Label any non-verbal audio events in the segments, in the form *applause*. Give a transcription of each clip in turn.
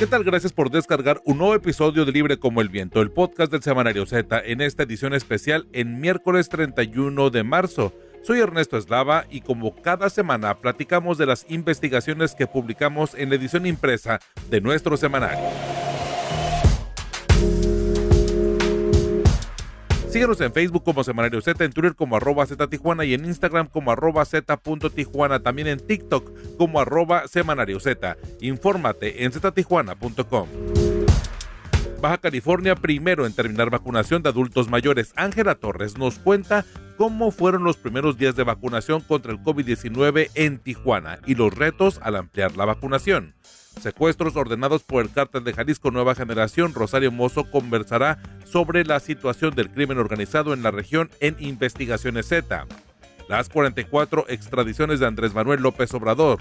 ¿Qué tal? Gracias por descargar un nuevo episodio de Libre como el Viento, el podcast del Semanario Z, en esta edición especial en miércoles 31 de marzo. Soy Ernesto Eslava y como cada semana platicamos de las investigaciones que publicamos en la edición impresa de nuestro semanario. Síguenos en Facebook como Semanario Z, en Twitter como arroba Z Tijuana y en Instagram como arroba Z.Tijuana, también en TikTok como arroba Semanario Z. Infórmate en ztijuana.com. Baja California primero en terminar vacunación de adultos mayores. Ángela Torres nos cuenta cómo fueron los primeros días de vacunación contra el COVID-19 en Tijuana y los retos al ampliar la vacunación. Secuestros ordenados por el cártel de Jalisco Nueva Generación, Rosario Mozo conversará sobre la situación del crimen organizado en la región en Investigaciones Z. Las 44 extradiciones de Andrés Manuel López Obrador.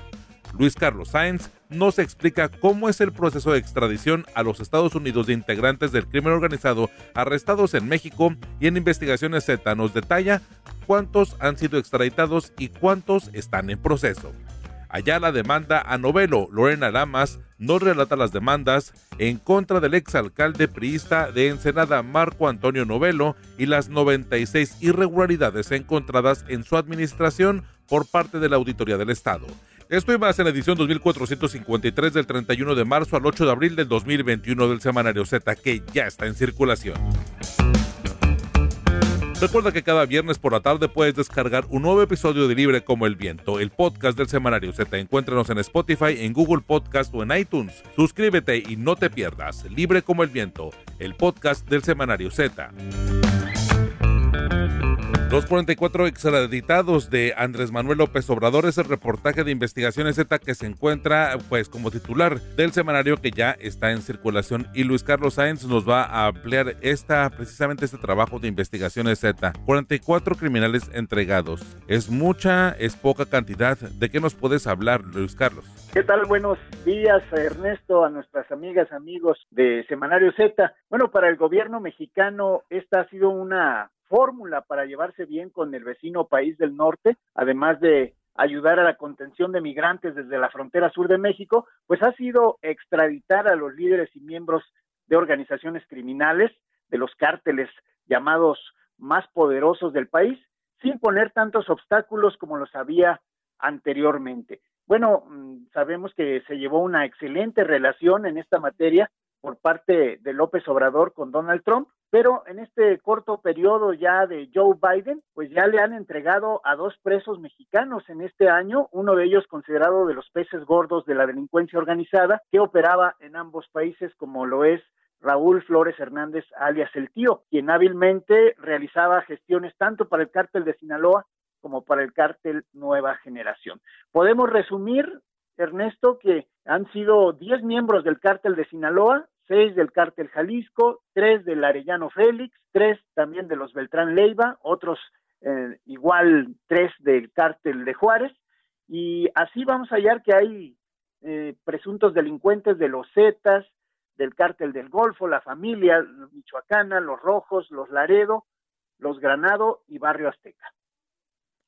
Luis Carlos Sáenz nos explica cómo es el proceso de extradición a los Estados Unidos de integrantes del crimen organizado arrestados en México y en Investigaciones Z nos detalla cuántos han sido extraditados y cuántos están en proceso. Allá la demanda a Novelo, Lorena Lamas, nos relata las demandas en contra del exalcalde priista de Ensenada, Marco Antonio Novelo, y las 96 irregularidades encontradas en su administración por parte de la Auditoría del Estado. Esto y más en la edición 2453 del 31 de marzo al 8 de abril del 2021 del Semanario Z, que ya está en circulación. Recuerda que cada viernes por la tarde puedes descargar un nuevo episodio de Libre como el Viento, el podcast del semanario Z. Encuéntranos en Spotify, en Google Podcast o en iTunes. Suscríbete y no te pierdas Libre como el Viento, el podcast del semanario Z. Los 44 extraditados de Andrés Manuel López Obrador es el reportaje de Investigaciones Z que se encuentra pues como titular del semanario que ya está en circulación y Luis Carlos Sáenz nos va a ampliar esta precisamente este trabajo de Investigaciones Z. 44 criminales entregados. ¿Es mucha? ¿Es poca cantidad? ¿De qué nos puedes hablar, Luis Carlos? ¿Qué tal? Buenos días, Ernesto, a nuestras amigas, amigos de Semanario Z. Bueno, para el gobierno mexicano esta ha sido una fórmula para llevarse bien con el vecino país del norte, además de ayudar a la contención de migrantes desde la frontera sur de México, pues ha sido extraditar a los líderes y miembros de organizaciones criminales, de los cárteles llamados más poderosos del país, sin poner tantos obstáculos como los había anteriormente. Bueno, mm, sabemos que se llevó una excelente relación en esta materia por parte de López Obrador con Donald Trump, pero en este corto periodo ya de Joe Biden, pues ya le han entregado a dos presos mexicanos en este año, uno de ellos considerado de los peces gordos de la delincuencia organizada, que operaba en ambos países como lo es Raúl Flores Hernández, alias el tío, quien hábilmente realizaba gestiones tanto para el cártel de Sinaloa como para el cártel Nueva Generación. Podemos resumir Ernesto, que han sido 10 miembros del cártel de Sinaloa, 6 del cártel Jalisco, 3 del Arellano Félix, 3 también de los Beltrán Leiva, otros eh, igual 3 del cártel de Juárez, y así vamos a hallar que hay eh, presuntos delincuentes de los Zetas, del cártel del Golfo, la familia michoacana, los Rojos, los Laredo, los Granado y Barrio Azteca.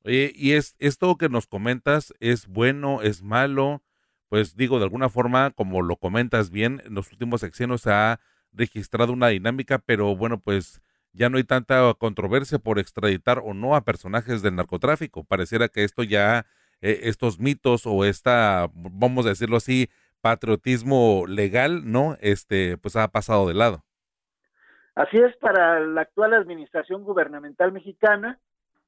Oye, y es esto que nos comentas es bueno, es malo, pues digo, de alguna forma, como lo comentas bien, en los últimos sexenios se ha registrado una dinámica, pero bueno, pues ya no hay tanta controversia por extraditar o no a personajes del narcotráfico. Pareciera que esto ya, eh, estos mitos o esta, vamos a decirlo así, patriotismo legal, ¿no? Este, pues ha pasado de lado. Así es para la actual administración gubernamental mexicana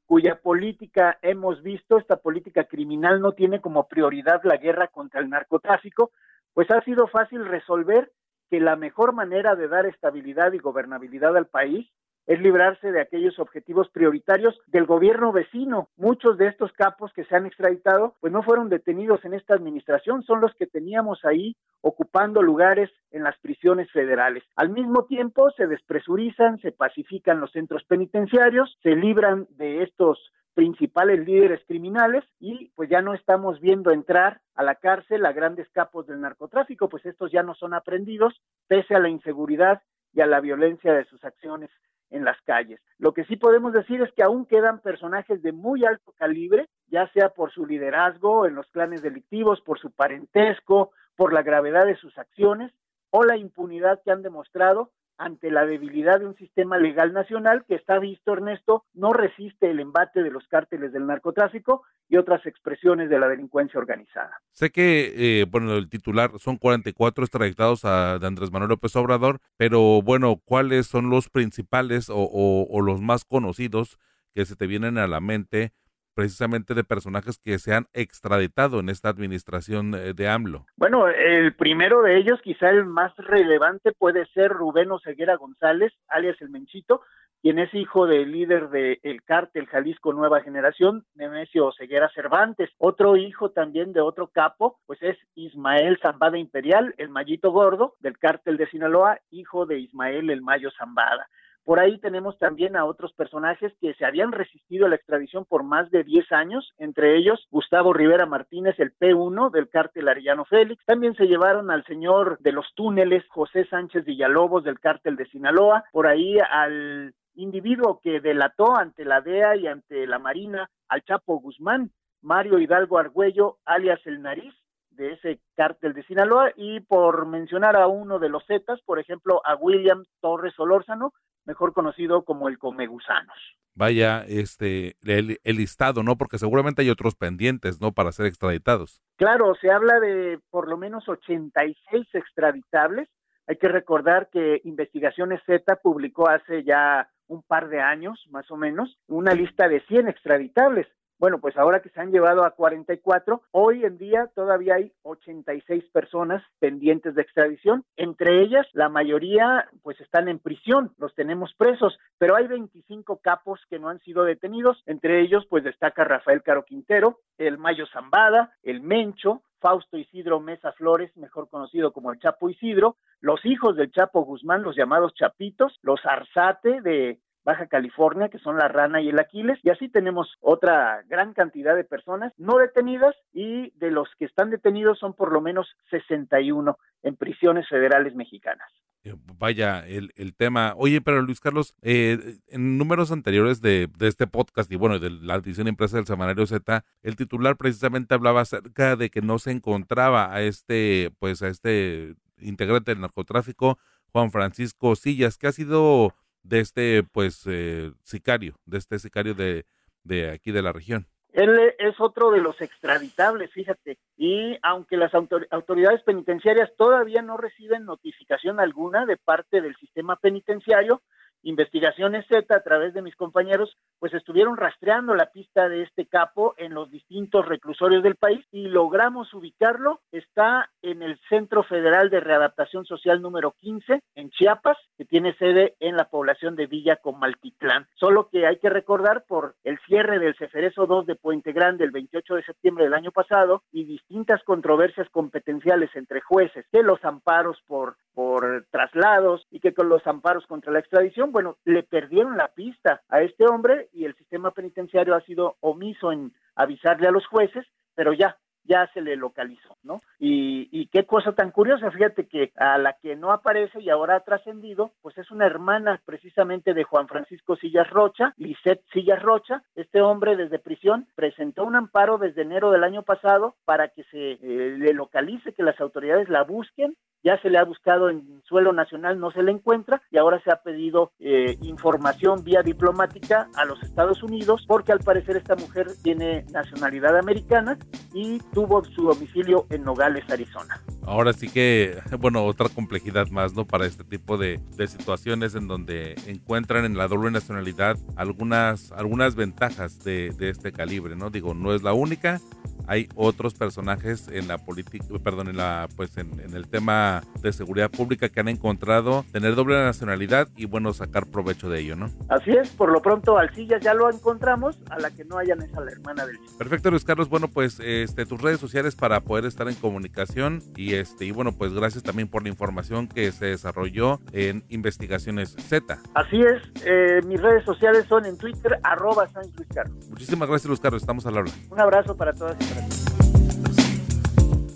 cuya política hemos visto, esta política criminal no tiene como prioridad la guerra contra el narcotráfico, pues ha sido fácil resolver que la mejor manera de dar estabilidad y gobernabilidad al país es librarse de aquellos objetivos prioritarios del gobierno vecino. Muchos de estos capos que se han extraditado, pues no fueron detenidos en esta administración, son los que teníamos ahí ocupando lugares en las prisiones federales. Al mismo tiempo, se despresurizan, se pacifican los centros penitenciarios, se libran de estos principales líderes criminales y pues ya no estamos viendo entrar a la cárcel a grandes capos del narcotráfico, pues estos ya no son aprendidos pese a la inseguridad y a la violencia de sus acciones en las calles. Lo que sí podemos decir es que aún quedan personajes de muy alto calibre, ya sea por su liderazgo en los clanes delictivos, por su parentesco, por la gravedad de sus acciones, o la impunidad que han demostrado ante la debilidad de un sistema legal nacional que está visto, Ernesto, no resiste el embate de los cárteles del narcotráfico y otras expresiones de la delincuencia organizada. Sé que, eh, bueno, el titular son 44 extraditados a, de Andrés Manuel López Obrador, pero bueno, ¿cuáles son los principales o, o los más conocidos que se te vienen a la mente precisamente de personajes que se han extraditado en esta administración eh, de AMLO? Bueno, el primero de ellos, quizá el más relevante, puede ser Rubén Oseguera González, alias el Menchito, quien es hijo del líder del cártel Jalisco Nueva Generación, Nemesio Oseguera Cervantes. Otro hijo también de otro capo, pues es Ismael Zambada Imperial, el Mallito Gordo del cártel de Sinaloa, hijo de Ismael el Mayo Zambada. Por ahí tenemos también a otros personajes que se habían resistido a la extradición por más de 10 años, entre ellos Gustavo Rivera Martínez, el P1 del cártel Arellano Félix. También se llevaron al señor de los túneles, José Sánchez Villalobos del cártel de Sinaloa, por ahí al individuo que delató ante la DEA y ante la Marina al Chapo Guzmán, Mario Hidalgo Argüello, alias El Nariz, de ese cártel de Sinaloa y por mencionar a uno de los Zetas, por ejemplo, a William Torres Solórzano, mejor conocido como el Comegusanos. Vaya, este, el, el, listado, ¿no? Porque seguramente hay otros pendientes, ¿no? Para ser extraditados. Claro, se habla de por lo menos 86 extraditables. Hay que recordar que Investigaciones Z publicó hace ya un par de años, más o menos, una lista de 100 extraditables. Bueno, pues ahora que se han llevado a 44, hoy en día todavía hay 86 personas pendientes de extradición. Entre ellas, la mayoría pues están en prisión, los tenemos presos, pero hay 25 capos que no han sido detenidos. Entre ellos, pues destaca Rafael Caro Quintero, el Mayo Zambada, el Mencho, Fausto Isidro Mesa Flores, mejor conocido como el Chapo Isidro, los hijos del Chapo Guzmán, los llamados Chapitos, los Arzate de Baja California, que son la rana y el Aquiles, y así tenemos otra gran cantidad de personas no detenidas y de los que están detenidos son por lo menos 61 en prisiones federales mexicanas. Eh, vaya, el, el tema. Oye, pero Luis Carlos, eh, en números anteriores de, de, este podcast y bueno, de la edición impresa del Semanario Z, el titular precisamente hablaba acerca de que no se encontraba a este, pues a este integrante del narcotráfico, Juan Francisco Sillas, que ha sido de este pues eh, sicario, de este sicario de, de aquí de la región. Él es otro de los extraditables, fíjate, y aunque las autoridades penitenciarias todavía no reciben notificación alguna de parte del sistema penitenciario, Investigaciones Z, a través de mis compañeros, pues estuvieron rastreando la pista de este capo en los distintos reclusorios del país y logramos ubicarlo. Está en el Centro Federal de Readaptación Social número 15 en Chiapas, que tiene sede en la población de Villa Comaltitlán. Solo que hay que recordar por el cierre del Ceferezo 2 de Puente Grande el 28 de septiembre del año pasado y distintas controversias competenciales entre jueces, que los amparos por, por traslados y que con los amparos contra la extradición, bueno, le perdieron la pista a este hombre y el sistema penitenciario ha sido omiso en avisarle a los jueces, pero ya, ya se le localizó, ¿no? Y, y, qué cosa tan curiosa, fíjate que a la que no aparece y ahora ha trascendido, pues es una hermana precisamente de Juan Francisco Sillas Rocha, Lisette Sillas Rocha. Este hombre desde prisión presentó un amparo desde enero del año pasado para que se eh, le localice, que las autoridades la busquen ya se le ha buscado en suelo nacional, no se le encuentra y ahora se ha pedido eh, información vía diplomática a los Estados Unidos porque al parecer esta mujer tiene nacionalidad americana y tuvo su domicilio en Nogales, Arizona. Ahora sí que, bueno, otra complejidad más, ¿no? Para este tipo de, situaciones en donde encuentran en la doble nacionalidad algunas, algunas ventajas de, de este calibre, ¿no? Digo, no es la única, hay otros personajes en la política, perdón, en la, pues en, en, el tema de seguridad pública que han encontrado tener doble nacionalidad y bueno, sacar provecho de ello, ¿no? Así es, por lo pronto Alcillas ya lo encontramos, a la que no hayan esa la hermana del Perfecto, Luis Carlos, bueno, pues este tus redes sociales para poder estar en comunicación y este y bueno, pues gracias también por la información que se desarrolló en Investigaciones Z. Así es, eh, mis redes sociales son en Twitter, arroba San Luis Carlos. Muchísimas gracias, Luis Carlos, estamos al habla. Un abrazo para todas y.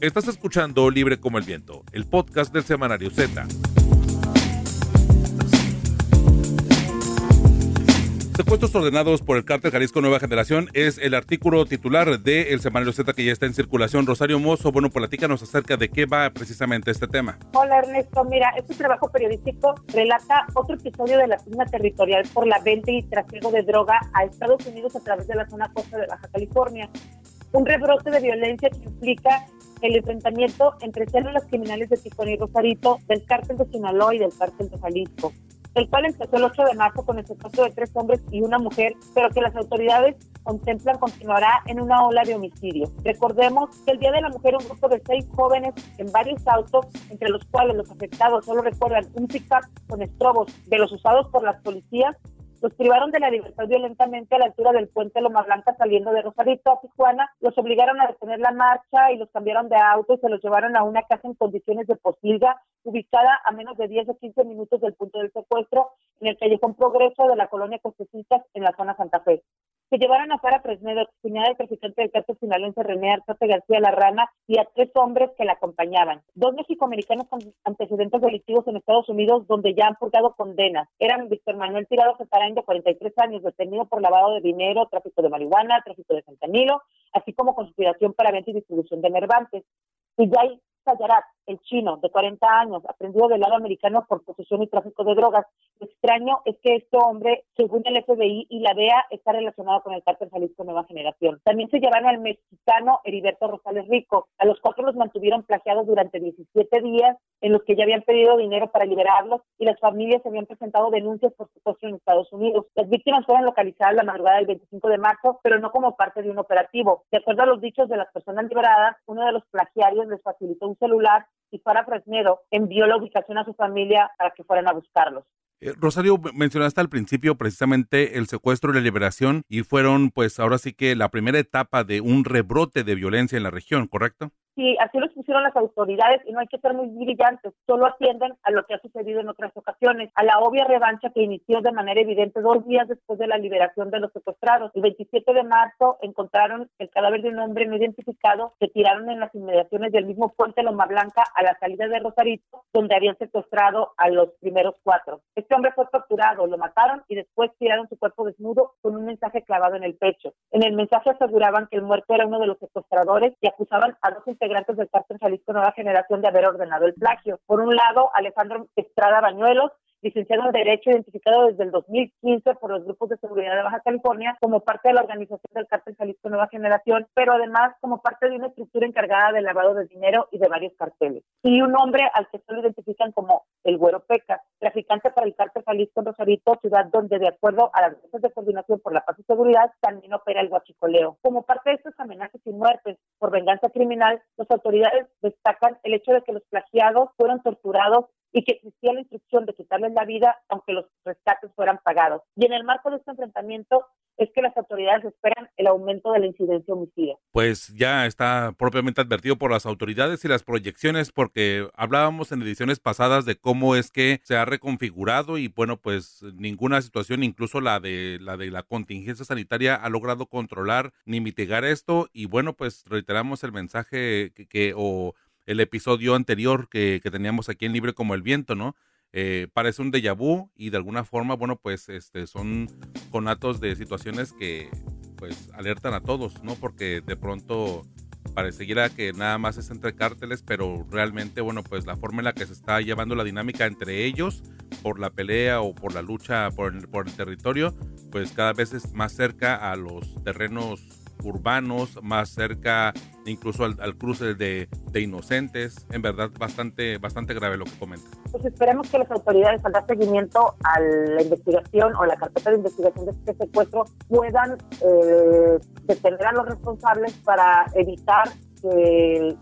Estás escuchando Libre como el Viento, el podcast del semanario Z. secuestros ordenados por el cártel Jalisco Nueva Generación es el artículo titular de El Semanario Z que ya está en circulación. Rosario Mozo, bueno, platícanos acerca de qué va precisamente este tema. Hola Ernesto, mira, este trabajo periodístico relata otro episodio de la firma territorial por la venta y trasiego de droga a Estados Unidos a través de la zona costa de Baja California. Un rebrote de violencia que implica el enfrentamiento entre células criminales de Tijuana y Rosarito, del cártel de Sinaloa y del cártel de Jalisco el cual empezó el 8 de marzo con el secuestro de tres hombres y una mujer, pero que las autoridades contemplan continuará en una ola de homicidio. Recordemos que el Día de la Mujer un grupo de seis jóvenes en varios autos, entre los cuales los afectados solo recuerdan un pick-up con estrobos de los usados por las policías, los privaron de la libertad violentamente a la altura del puente Loma Blanca saliendo de Rosarito a Tijuana, los obligaron a detener la marcha y los cambiaron de auto y se los llevaron a una casa en condiciones de posilga ubicada a menos de 10 o 15 minutos del punto del secuestro en el callejón Progreso de la colonia Costecitas en la zona Santa Fe se llevaron a Sara Fresnedo, cuñada del traficante del cártel sinaloense René Arzate García La Rana, y a tres hombres que la acompañaban. Dos mexicoamericanos con antecedentes delictivos en Estados Unidos, donde ya han purgado condenas. Eran Víctor Manuel Tirado Cetarain, de 43 años, detenido por lavado de dinero, tráfico de marihuana, tráfico de fentanilo, así como conspiración para venta y distribución de nervantes. Y Jay Sayarat, el chino, de 40 años, aprendido del lado americano por posesión y tráfico de drogas. Lo extraño es que este hombre, según el FBI y la DEA, está relacionado con el cártel Jalisco Nueva Generación. También se llevaron al mexicano Heriberto Rosales Rico. A los cuatro los mantuvieron plagiados durante 17 días en los que ya habían pedido dinero para liberarlos y las familias habían presentado denuncias por secuestro en Estados Unidos. Las víctimas fueron localizadas la madrugada del 25 de marzo, pero no como parte de un operativo. De acuerdo a los dichos de las personas liberadas, uno de los plagiarios les facilitó un celular y para Fresnedo envió la ubicación a su familia para que fueran a buscarlos. Eh, Rosario, mencionaste al principio precisamente el secuestro y la liberación y fueron pues ahora sí que la primera etapa de un rebrote de violencia en la región, ¿correcto? Sí, así lo pusieron las autoridades y no hay que ser muy brillantes, solo atienden a lo que ha sucedido en otras ocasiones, a la obvia revancha que inició de manera evidente dos días después de la liberación de los secuestrados. El 27 de marzo encontraron el cadáver de un hombre no identificado que tiraron en las inmediaciones del mismo puente Loma Blanca a la salida de Rosarito, donde habían secuestrado a los primeros cuatro. Este hombre fue torturado, lo mataron y después tiraron su cuerpo desnudo con un mensaje clavado en el pecho. En el mensaje aseguraban que el muerto era uno de los secuestradores y acusaban a dos integrantes del cártel Jalisco Nueva Generación de haber ordenado el plagio. Por un lado, Alejandro Estrada Bañuelos, licenciado en Derecho, identificado desde el 2015 por los grupos de seguridad de Baja California como parte de la organización del cártel Jalisco Nueva Generación, pero además como parte de una estructura encargada del lavado de dinero y de varios carteles. Y un hombre al que se lo identifican como el Güero Peca, traficante para el cártel Jalisco en Rosarito, ciudad donde, de acuerdo a las mesas de coordinación por la paz y seguridad, también opera el guachicoleo. Como parte de estos amenazas y muertes por venganza criminal, las autoridades destacan el hecho de que los plagiados fueron torturados y que existía la instrucción de quitarles la vida aunque los rescates fueran pagados. Y en el marco de este enfrentamiento es que las autoridades esperan el aumento de la incidencia homicida. Pues ya está propiamente advertido por las autoridades y las proyecciones porque hablábamos en ediciones pasadas de cómo es que se ha reconfigurado y bueno, pues ninguna situación, incluso la de la de la contingencia sanitaria ha logrado controlar ni mitigar esto y bueno, pues reiteramos el mensaje que, que o el episodio anterior que, teníamos aquí en Libre como el Viento, ¿no? Eh, parece un déjà vu y de alguna forma, bueno, pues este, son conatos de situaciones que pues alertan a todos, ¿no? Porque de pronto parecería que nada más es entre cárteles, pero realmente, bueno, pues la forma en la que se está llevando la dinámica entre ellos por la pelea o por la lucha por el territorio, pues cada vez es más cerca a los terrenos urbanos, más cerca incluso al, cruce de, inocentes. En verdad, bastante, bastante grave lo que comenta. Pues esperemos que las autoridades, al dar seguimiento a la investigación o la carpeta de investigación de este secuestro, puedan eh, detener a los responsables para evitar que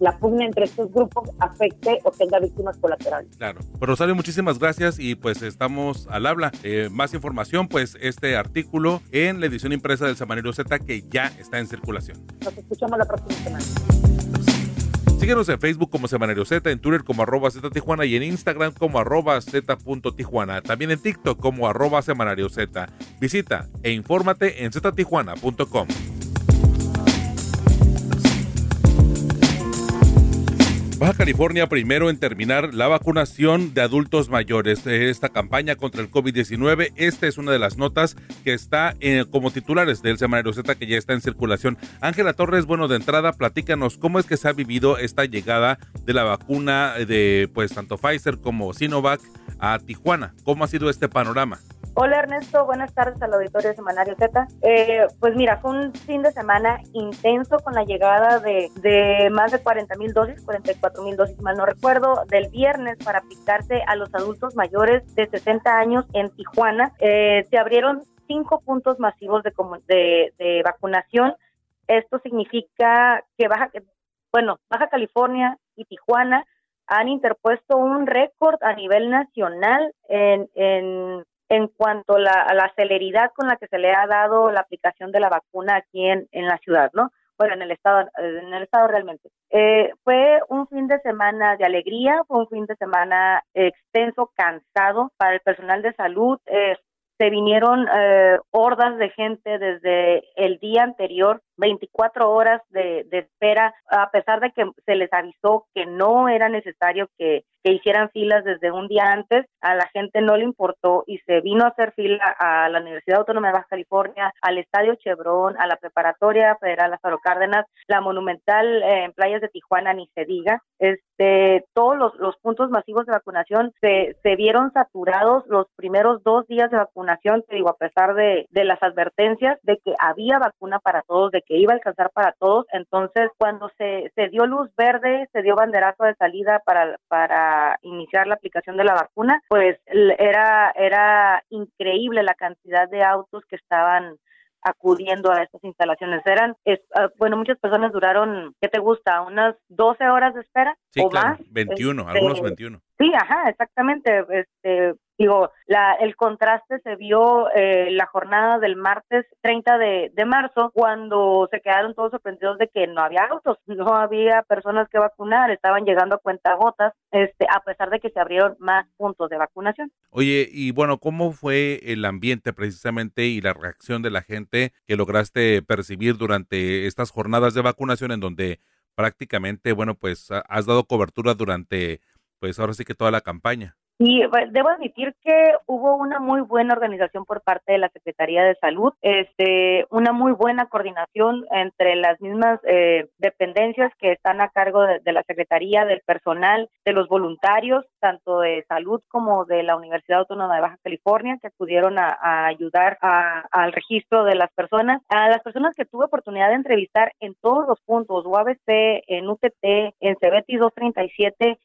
la pugna entre estos grupos afecte o tenga víctimas colaterales. Claro. Pues Rosario, muchísimas gracias y pues estamos al habla. Eh, más información, pues este artículo en la edición impresa del Semanario Z que ya está en circulación. Nos escuchamos la próxima semana. Síguenos en Facebook como Semanario Z, en Twitter como arroba Z Tijuana y en Instagram como arroba Z Tijuana. También en TikTok como arroba Semanario Z. Visita e infórmate en ztijuana.com. Baja California primero en terminar la vacunación de adultos mayores. Esta campaña contra el COVID-19, esta es una de las notas que está eh, como titulares del semanario Z que ya está en circulación. Ángela Torres, bueno, de entrada, platícanos cómo es que se ha vivido esta llegada de la vacuna de pues tanto Pfizer como Sinovac a Tijuana. ¿Cómo ha sido este panorama? Hola Ernesto, buenas tardes al auditorio de Semanario Z. Eh, pues mira, fue un fin de semana intenso con la llegada de, de más de 40 mil dosis, 44 mil dosis, mal no recuerdo, del viernes para aplicarse a los adultos mayores de 60 años en Tijuana. Eh, se abrieron cinco puntos masivos de, de, de vacunación. Esto significa que Baja, bueno, Baja California y Tijuana han interpuesto un récord a nivel nacional en, en en cuanto a la, celeridad con la que se le ha dado la aplicación de la vacuna aquí en, en la ciudad, ¿no? Bueno, en el estado, en el estado realmente. Eh, fue un fin de semana de alegría, fue un fin de semana extenso, cansado para el personal de salud. Eh, se vinieron eh, hordas de gente desde el día anterior 24 horas de, espera, a pesar de que se les avisó que no era necesario que, hicieran filas desde un día antes, a la gente no le importó y se vino a hacer fila a la Universidad Autónoma de Baja California, al Estadio Chevron, a la Preparatoria Federal Lázaro Cárdenas, la Monumental eh, en Playas de Tijuana, ni se diga. Este, todos los, puntos masivos de vacunación se, se vieron saturados los primeros dos días de vacunación, te digo, a pesar de, de las advertencias de que había vacuna para todos, de que iba a alcanzar para todos. Entonces, cuando se, se dio luz verde, se dio banderazo de salida para, para iniciar la aplicación de la vacuna, pues era, era increíble la cantidad de autos que estaban acudiendo a estas instalaciones. Eran, ah, bueno, muchas personas duraron, ¿qué te gusta? ¿Unas 12 horas de espera o más? 21, algunos 21. Sí, ajá, exactamente. Este, digo, la, el contraste se vio eh, la jornada del martes 30 de, marzo, cuando se quedaron todos sorprendidos de que no había autos, no había personas que vacunar, estaban llegando a cuentagotas, este, a pesar de que se abrieron más puntos de vacunación. Oye, y bueno, ¿cómo fue el ambiente precisamente y la reacción de la gente que lograste percibir durante estas jornadas de vacunación en donde prácticamente, bueno, pues has dado cobertura durante pues ahora sí que toda la campaña. Y debo admitir que hubo una muy buena organización por parte de la Secretaría de Salud, este, una muy buena coordinación entre las mismas eh, dependencias que están a cargo de, la Secretaría, del personal, de los voluntarios, tanto de salud como de la Universidad Autónoma de Baja California, que acudieron a, ayudar al registro de las personas. A las personas que tuve oportunidad de entrevistar en todos los puntos, UABC, en UTT, en CBT 237,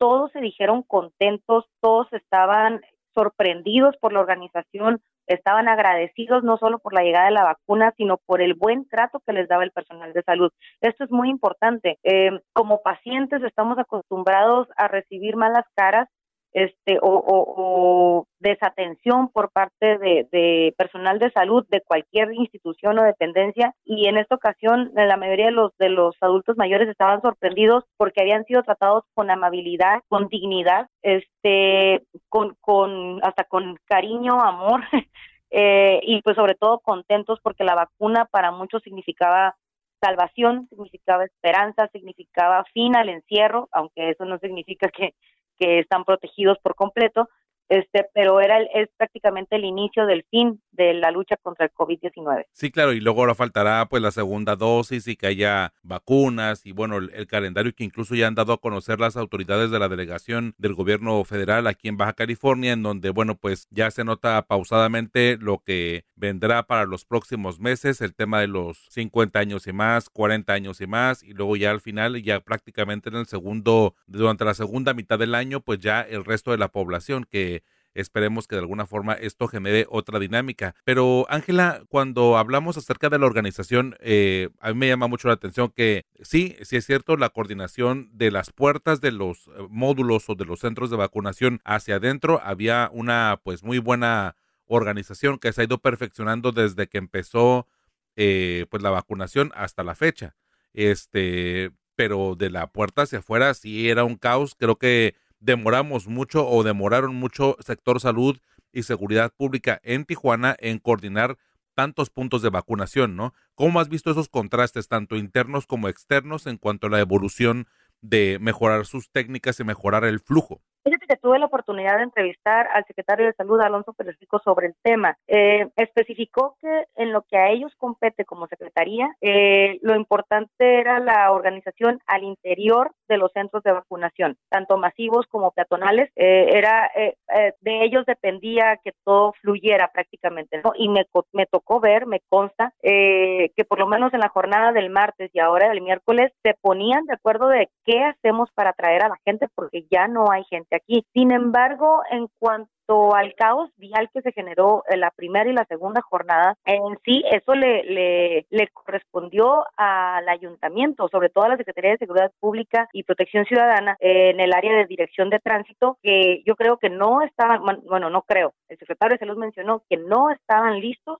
todos se dijeron contentos, todos estaban sorprendidos por la organización, estaban agradecidos no solo por la llegada de la vacuna, sino por el buen trato que les daba el personal de salud. Esto es muy importante. Eh, como pacientes estamos acostumbrados a recibir malas caras este o, desatención por parte de, personal de salud de cualquier institución o dependencia. Y en esta ocasión la mayoría de los de los adultos mayores estaban sorprendidos porque habían sido tratados con amabilidad con dignidad este con con hasta con cariño amor *laughs* eh, y pues sobre todo contentos porque la vacuna para muchos significaba salvación, significaba esperanza, significaba fin al encierro, aunque eso no significa que que están protegidos por completo, este, pero era es prácticamente el inicio del fin de la lucha contra el COVID-19. Sí, claro, y luego ahora faltará pues la segunda dosis y que haya vacunas y bueno, el, calendario que incluso ya han dado a conocer las autoridades de la delegación del gobierno federal aquí en Baja California, en donde bueno, pues ya se nota pausadamente lo que vendrá para los próximos meses, el tema de los 50 años y más, 40 años y más, y luego ya al final, ya prácticamente en el segundo, durante la segunda mitad del año, pues ya el resto de la población que Esperemos que de alguna forma esto genere otra dinámica. Pero Ángela, cuando hablamos acerca de la organización, eh, a mí me llama mucho la atención que sí, sí es cierto, la coordinación de las puertas de los eh, módulos o de los centros de vacunación hacia adentro había una pues muy buena organización que se ha ido perfeccionando desde que empezó eh, pues la vacunación hasta la fecha. Este, pero de la puerta hacia afuera sí era un caos. Creo que demoramos mucho o demoraron mucho sector salud y seguridad pública en Tijuana en coordinar tantos puntos de vacunación, ¿no? ¿Cómo has visto esos contrastes, tanto internos como externos, en cuanto a la evolución de mejorar sus técnicas y mejorar el flujo. Fíjate que tuve la oportunidad de entrevistar al secretario de Salud, Alonso Pérez Rico, sobre el tema. Eh, especificó que en lo que a ellos compete como secretaría, eh, lo importante era la organización al interior de los centros de vacunación, tanto masivos como peatonales. Eh, era de ellos dependía que todo fluyera prácticamente. Y me, me tocó ver, me consta, que por lo menos en la jornada del martes y ahora del miércoles se ponían de acuerdo de qué hacemos para atraer a la gente, porque ya no hay gente aquí. Sin embargo, en cuanto al caos vial que se generó en la primera y la segunda jornada, en sí eso le, le, le correspondió al ayuntamiento, sobre todo a la Secretaría de Seguridad Pública y Protección Ciudadana en el área de dirección de tránsito, que yo creo que no estaban, bueno, no creo, el secretario de Salud mencionó que no estaban listos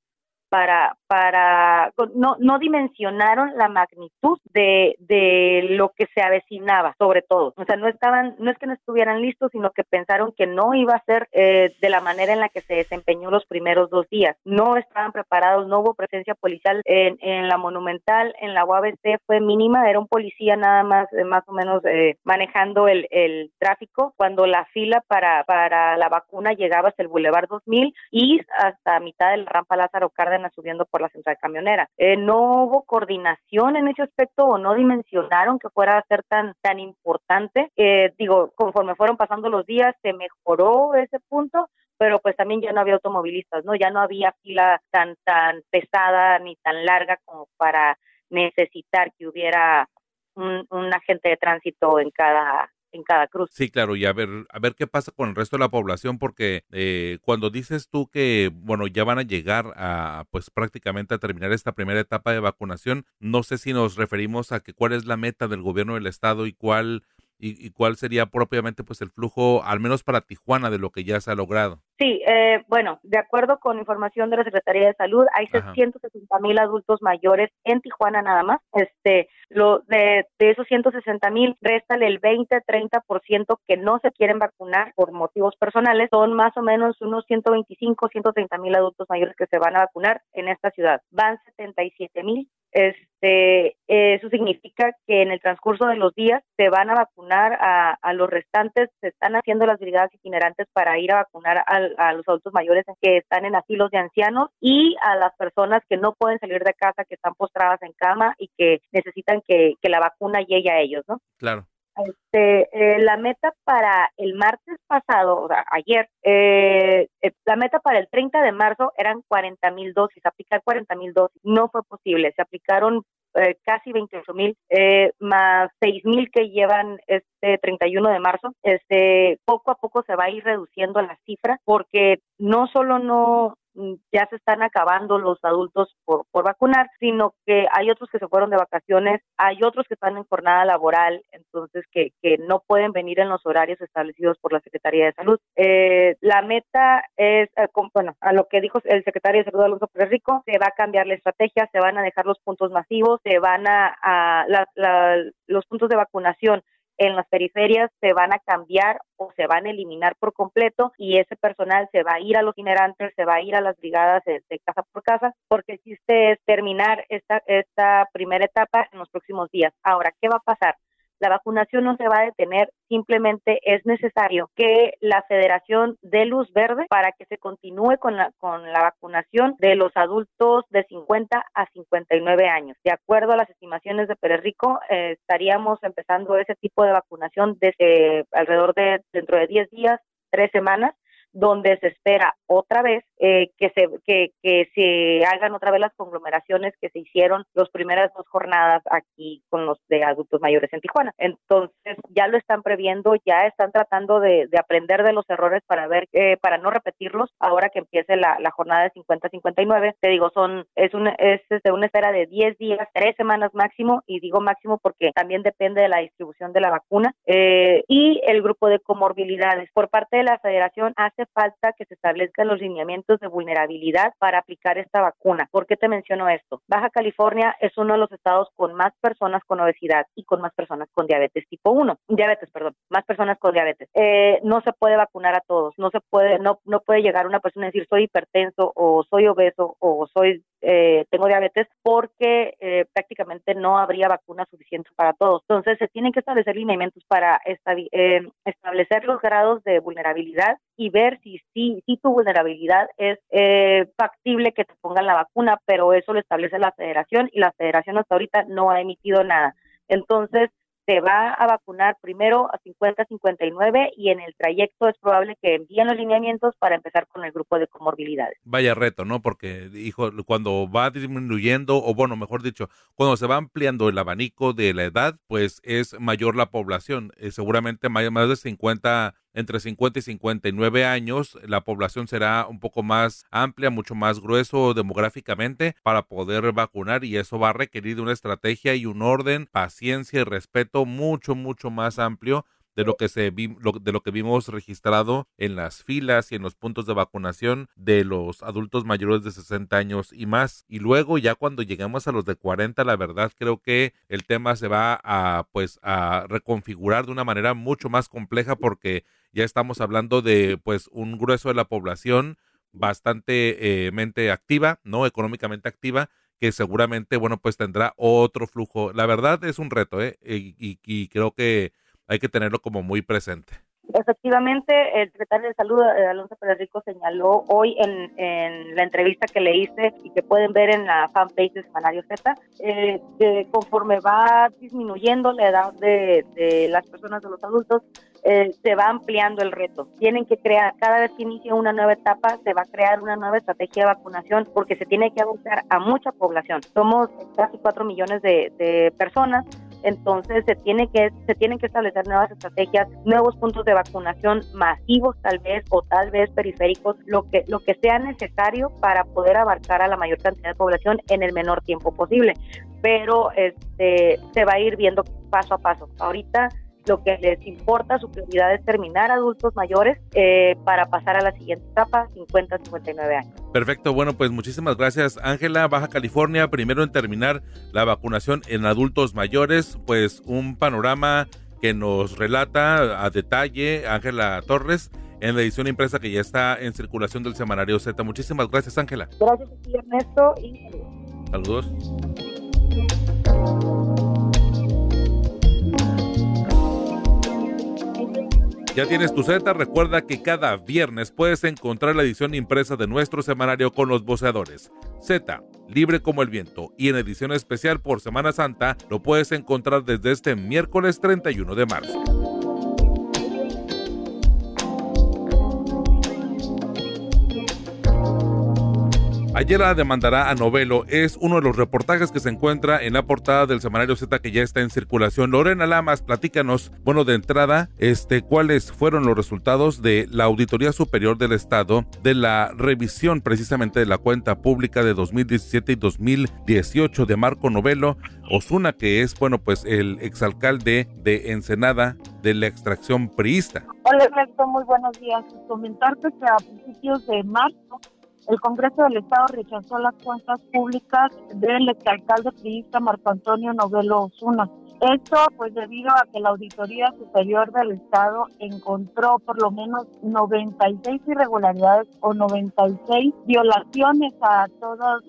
para, para no, no dimensionaron la magnitud de, de lo que se avecinaba, sobre todo. O sea, no estaban, no es que no estuvieran listos, sino que pensaron que no iba a ser eh, de la manera en la que se desempeñó los primeros dos días. No estaban preparados, no hubo presencia policial en, la Monumental, en la UABC fue mínima, era un policía nada más, eh, más o menos eh, manejando el, el tráfico, cuando la fila para, para la vacuna llegaba hasta el Boulevard 2000 y hasta mitad de la rampa Lázaro Cárdenas subiendo por la central camionera. Eh, no hubo coordinación en ese aspecto o no dimensionaron que fuera a ser tan, tan importante. Eh, digo, conforme fueron pasando los días, se mejoró ese punto, pero pues también ya no había automovilistas, ¿no? Ya no había fila tan, tan pesada ni tan larga como para necesitar que hubiera un, un agente de tránsito en cada en cada cruz. Sí, claro, y a ver, a ver qué pasa con el resto de la población, porque eh, cuando dices tú que, bueno, ya van a llegar a, pues prácticamente a terminar esta primera etapa de vacunación, no sé si nos referimos a que cuál es la meta del gobierno del estado y cuál y, cuál sería propiamente pues el flujo, al menos para Tijuana, de lo que ya se ha logrado. Sí, eh, bueno, de acuerdo con información de la Secretaría de Salud, hay 160 mil adultos mayores en Tijuana nada más. Este, lo de, de esos 160 mil, réstale el 20-30% que no se quieren vacunar por motivos personales. Son más o menos unos 125, 130 mil adultos mayores que se van a vacunar en esta ciudad. Van 77 mil este, eso significa que en el transcurso de los días se van a vacunar a, a los restantes, se están haciendo las brigadas itinerantes para ir a vacunar a, los adultos mayores que están en asilos de ancianos y a las personas que no pueden salir de casa, que están postradas en cama y que necesitan que, que la vacuna llegue a ellos, ¿no? Claro. Este, eh, la meta para el martes pasado, o sea, ayer, eh, eh, la meta para el 30 de marzo eran 40 mil dosis, aplicar 40 mil dosis. No fue posible, se aplicaron casi 28 mil, más 6 mil que llevan este 31 de marzo. Este, poco a poco se va a ir reduciendo la cifra porque no solo no, ya se están acabando los adultos por, por vacunar, sino que hay otros que se fueron de vacaciones, hay otros que están en jornada laboral, entonces que, que no pueden venir en los horarios establecidos por la Secretaría de Salud. Eh, la meta es, eh, bueno, a lo que dijo el secretario de Salud Alonso Pérez Rico, se va a cambiar la estrategia, se van a dejar los puntos masivos, se van a, a los puntos de vacunación en las periferias se van a cambiar o se van a eliminar por completo y ese personal se va a ir a los itinerantes, se va a ir a las brigadas de, casa por casa, porque el chiste es terminar esta, esta primera etapa en los próximos días. Ahora, ¿qué va a pasar? La vacunación no se va a detener, simplemente es necesario que la Federación dé luz verde para que se continúe con la, con la vacunación de los adultos de 50 a 59 años. De acuerdo a las estimaciones de Pérez Rico, eh, estaríamos empezando ese tipo de vacunación desde alrededor de dentro de 10 días, tres semanas donde se espera otra vez eh, que, se, que, que se hagan otra vez las conglomeraciones que se hicieron las primeras dos jornadas aquí con los de adultos mayores en Tijuana. Entonces ya lo están previendo, ya están tratando de, de aprender de los errores para ver, eh, para no repetirlos ahora que empiece la, la jornada de 50-59. Te digo, son es, un, es de una espera de 10 días, 3 semanas máximo, y digo máximo porque también depende de la distribución de la vacuna, eh, y el grupo de comorbilidades. Por parte de la federación hace falta que se establezcan los lineamientos de vulnerabilidad para aplicar esta vacuna. ¿Por qué te menciono esto? Baja California es uno de los estados con más personas con obesidad y con más personas con diabetes tipo 1. Diabetes, perdón, más personas con diabetes. Eh, no se puede vacunar a todos, no se puede, no, no puede llegar una persona a decir soy hipertenso o soy obeso o soy eh, tengo diabetes porque eh, prácticamente no habría vacunas suficientes para todos. Entonces se tienen que establecer lineamientos para eh, establecer los grados de vulnerabilidad y ver si, si, si tu vulnerabilidad es factible que te pongan la vacuna, pero eso lo establece la federación y la federación hasta ahorita no ha emitido nada. Entonces, se va a vacunar primero a 50-59 y en el trayecto es probable que envíen los lineamientos para empezar con el grupo de comorbilidades. Vaya reto, ¿no? Porque, hijo, cuando va disminuyendo, o bueno, mejor dicho, cuando se va ampliando el abanico de la edad, pues es mayor la población. Eh, seguramente más, más de 50 entre 50 y 59 años, la población será un poco más amplia, mucho más grueso demográficamente para poder vacunar y eso va a requerir una estrategia y un orden, paciencia y respeto mucho, mucho más amplio de lo que se vi, de lo que vimos registrado en las filas y en los puntos de vacunación de los adultos mayores de 60 años y más. Y luego ya cuando llegamos a los de 40, la verdad creo que el tema se va a pues a reconfigurar de una manera mucho más compleja porque ya estamos hablando de pues un grueso de la población bastante eh, mente activa, no económicamente activa, que seguramente, bueno, pues tendrá otro flujo. La verdad es un reto, ¿eh? y, y creo que hay que tenerlo como muy presente. Efectivamente, el secretario de Salud, eh, Alonso Pérez Rico, señaló hoy en, la entrevista que le hice y que pueden ver en la fanpage de Semanario Z, eh, que conforme va disminuyendo la edad de, las personas, de los adultos, eh, se va ampliando el reto. Tienen que crear, cada vez que inicia una nueva etapa, se va a crear una nueva estrategia de vacunación porque se tiene que abordar a mucha población. Somos casi 4 millones de personas entonces se tiene que se tienen que establecer nuevas estrategias, nuevos puntos de vacunación masivos tal vez o tal vez periféricos, lo que lo que sea necesario para poder abarcar a la mayor cantidad de población en el menor tiempo posible. Pero este se va a ir viendo paso a paso. Ahorita lo que les importa, su prioridad es terminar adultos mayores eh, para pasar a la siguiente etapa, 50-59 años. Perfecto, bueno, pues muchísimas gracias Ángela, Baja California, primero en terminar la vacunación en adultos mayores, pues un panorama que nos relata a detalle Ángela Torres en la edición impresa que ya está en circulación del semanario Z. Muchísimas gracias Ángela. Gracias a ti Ernesto y saludos. Ya tienes tu Z, recuerda que cada viernes puedes encontrar la edición impresa de nuestro semanario con los voceadores. Z, libre como el viento, y en edición especial por Semana Santa lo puedes encontrar desde este miércoles 31 de marzo. La demandará a Novelo es uno de los reportajes que se encuentra en la portada del semanario Z que ya está en circulación. Lorena Lamas, platícanos, bueno, de entrada, este, cuáles fueron los resultados de la Auditoría Superior del Estado de la revisión precisamente de la cuenta pública de 2017 y 2018 de Marco Novelo Osuna, que es, bueno, pues el exalcalde de Ensenada de la extracción priista. Hola, Ernesto, muy buenos días. Comentarte que a principios de marzo el Congreso del Estado rechazó las cuentas públicas del exalcalde priista Marco Antonio Novelo Osuna. Esto pues debido a que la Auditoría Superior del Estado encontró por lo menos 96 irregularidades o 96 violaciones a todas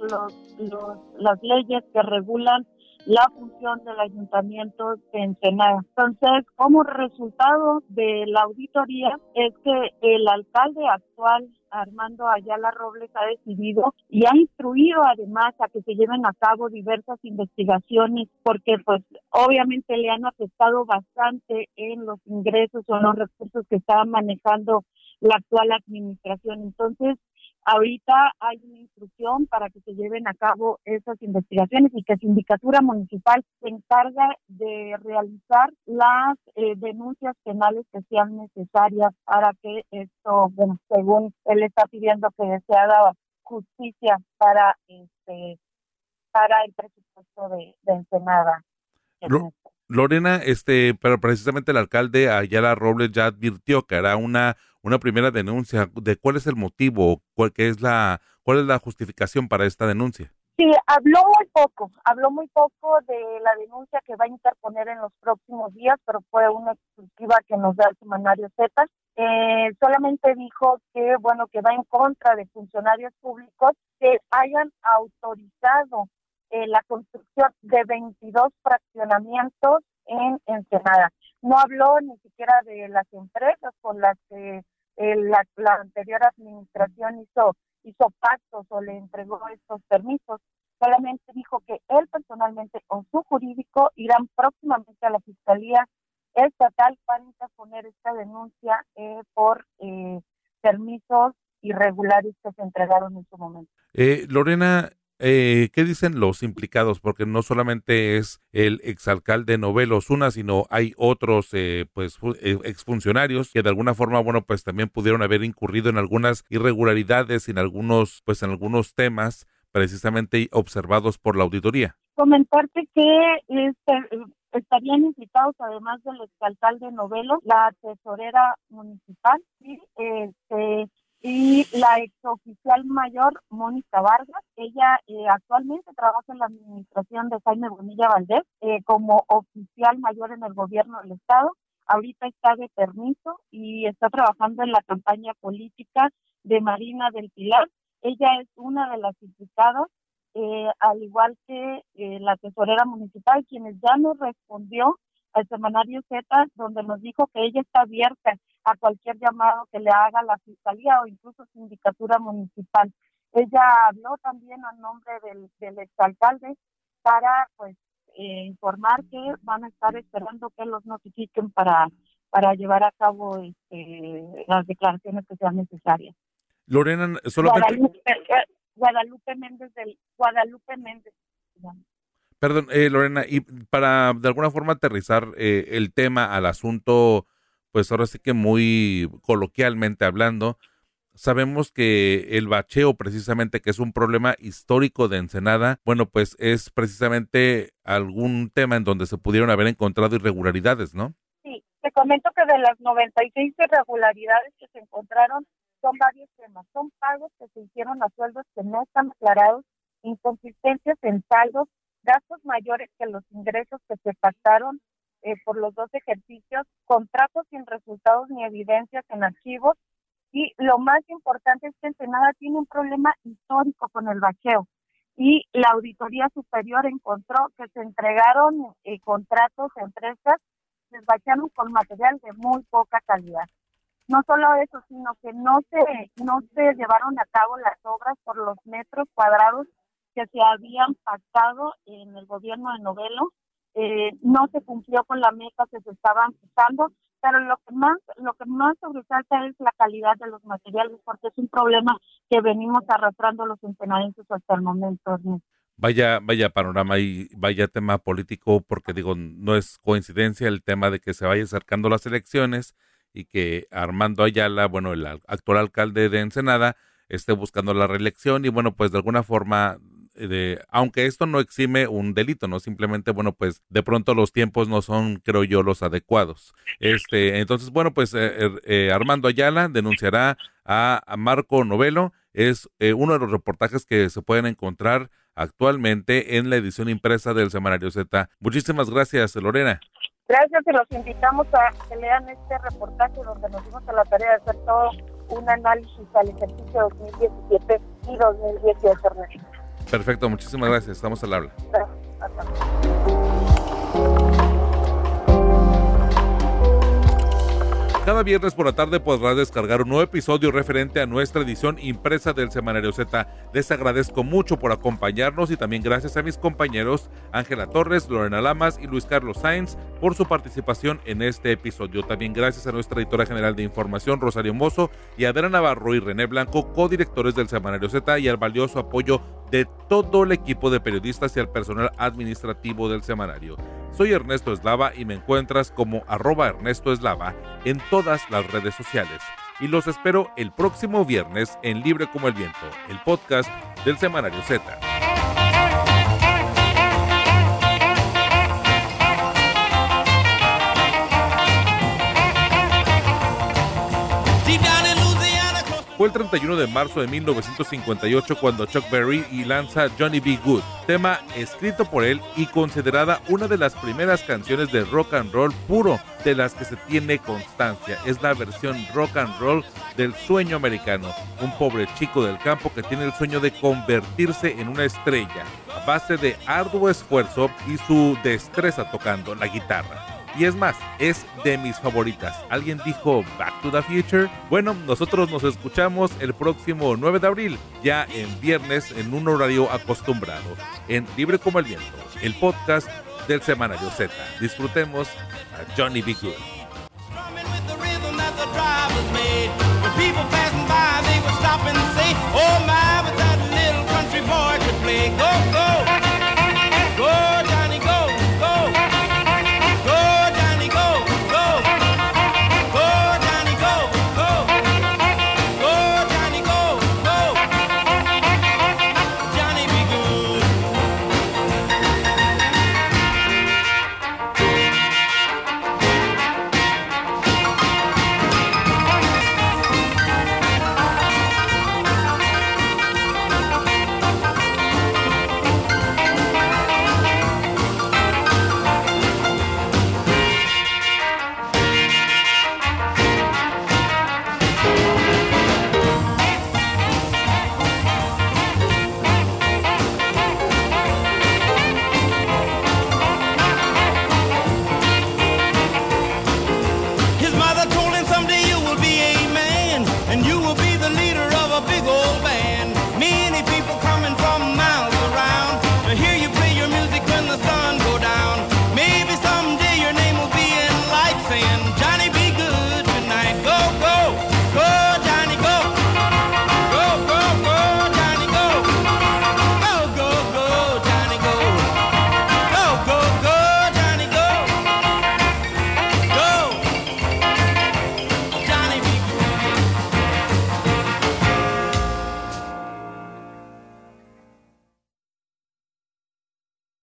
las leyes que regulan la función del ayuntamiento de Ensenada. Entonces, como resultado de la auditoría es que el alcalde actual Armando Ayala Robles ha decidido y ha instruido además a que se lleven a cabo diversas investigaciones porque pues obviamente le han afectado bastante en los ingresos o en los recursos que estaba manejando la actual administración. Entonces, Ahorita hay una instrucción para que se lleven a cabo esas investigaciones y que Sindicatura Municipal se encarga de realizar las eh, denuncias penales que sean necesarias para que esto, bueno, según él está pidiendo que se haga justicia para este para el presupuesto de, de Ensenada. Lorena, este, pero precisamente el alcalde Ayala Robles ya advirtió que hará una, una primera denuncia de cuál es el motivo, cuál es la, cuál es la justificación para esta denuncia. Sí, habló muy poco, habló muy poco de la denuncia que va a interponer en los próximos días, pero fue una exclusiva que nos da el semanario Z. eh, solamente dijo que, bueno, que va en contra de funcionarios públicos que hayan autorizado eh, la construcción de 22 fraccionamientos en Ensenada. No habló ni siquiera de las empresas con las que eh, la, la, anterior administración hizo, hizo pactos o le entregó estos permisos. Solamente dijo que él personalmente o su jurídico irán próximamente a la Fiscalía estatal para interponer esta denuncia eh, por eh, permisos irregulares que se entregaron en su momento. Eh, Lorena, eh, ¿qué dicen los implicados? Porque no solamente es el exalcalde Novelo Osuna, sino hay otros eh, pues eh, exfuncionarios que de alguna forma, bueno, pues también pudieron haber incurrido en algunas irregularidades, en algunos, pues en algunos temas precisamente observados por la auditoría. Comentarte que este, estarían implicados, además del exalcalde Novelo, la tesorera municipal este, y la exoficial mayor Mónica Vargas. Ella eh, actualmente trabaja en la administración de Jaime Bonilla Valdés eh, como oficial mayor en el gobierno del estado. Ahorita está de permiso y está trabajando en la campaña política de Marina del Pilar. Ella es una de las implicadas, eh, al igual que la tesorera municipal, quienes ya nos respondió al semanario Z, donde nos dijo que ella está abierta a cualquier llamado que le haga la fiscalía o incluso sindicatura municipal. Ella habló también a nombre del, del exalcalde para pues eh, informar que van a estar esperando que los notifiquen para para llevar a cabo este, las declaraciones que sean necesarias. Lorena, solamente... Guadalupe, Guadalupe Méndez del Guadalupe Méndez. Perdón, eh, Lorena, y para de alguna forma aterrizar eh, el tema al asunto, pues ahora sí que muy coloquialmente hablando, sabemos que el bacheo precisamente, que es un problema histórico de Ensenada, bueno, pues es precisamente algún tema en donde se pudieron haber encontrado irregularidades, ¿no? Sí, te comento que de las 96 irregularidades que se encontraron son varios temas. Son pagos que se hicieron a sueldos que no están aclarados, inconsistencias en saldos, gastos mayores que los ingresos que se pactaron eh, por los dos ejercicios, contratos sin resultados ni evidencias en archivos y lo más importante es que Ensenada tiene un problema histórico con el bacheo y la Auditoría Superior encontró que se entregaron eh, contratos a empresas que bachearon con material de muy poca calidad. No solo eso, sino que no se, no se llevaron a cabo las obras por los metros cuadrados que se habían pactado en el gobierno de Novelo. Eh, no se cumplió con la meta que se estaban fijando, pero lo que más lo que más sobresalta es la calidad de los materiales porque es un problema que venimos arrastrando los ensenadenses hasta el momento. Vaya, vaya panorama y vaya tema político, porque digo, no es coincidencia el tema de que se vaya acercando las elecciones y que Armando Ayala, bueno, el actual alcalde de Ensenada, esté buscando la reelección y bueno, pues de alguna forma de, aunque esto no exime un delito, no simplemente, bueno, pues de pronto los tiempos no son, creo yo, los adecuados. Este, entonces, bueno, pues eh, er, eh, Armando Ayala denunciará a, Marco Novelo, es eh, uno de los reportajes que se pueden encontrar actualmente en la edición impresa del Semanario Z. Muchísimas gracias, Lorena. Gracias y los invitamos a que lean este reportaje donde nos dimos a la tarea de hacer todo un análisis al ejercicio 2017 y 2018. Perfecto, muchísimas gracias. Estamos al habla. Cada viernes por la tarde podrás descargar un nuevo episodio referente a nuestra edición impresa del Semanario Z. Les agradezco mucho por acompañarnos y también gracias a mis compañeros Ángela Torres, Lorena Lamas y Luis Carlos Sainz por su participación en este episodio. También gracias a nuestra editora general de información Rosario Mozo y Adela Navarro y René Blanco, codirectores del Semanario Z y al valioso apoyo de todo el equipo de periodistas y al personal administrativo del semanario. Soy Ernesto Eslava y me encuentras como arroba Ernesto Eslava en todas las redes sociales. Y los espero el próximo viernes en Libre como el Viento, el podcast del Semanario Z. Fue el 31 de marzo de 1958 cuando Chuck Berry y lanza Johnny B. Good, tema escrito por él y considerada una de las primeras canciones de rock and roll puro de las que se tiene constancia. Es la versión rock and roll del sueño americano, un pobre chico del campo que tiene el sueño de convertirse en una estrella a base de arduo esfuerzo y su destreza tocando la guitarra. Y es más, es de mis favoritas. ¿Alguien dijo Back to the Future? Bueno, nosotros nos escuchamos el próximo 9 de abril, ya en viernes, en un horario acostumbrado, en Libre como el Viento, el podcast del Semanario Z. Disfrutemos a Johnny B. Good.